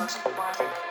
Because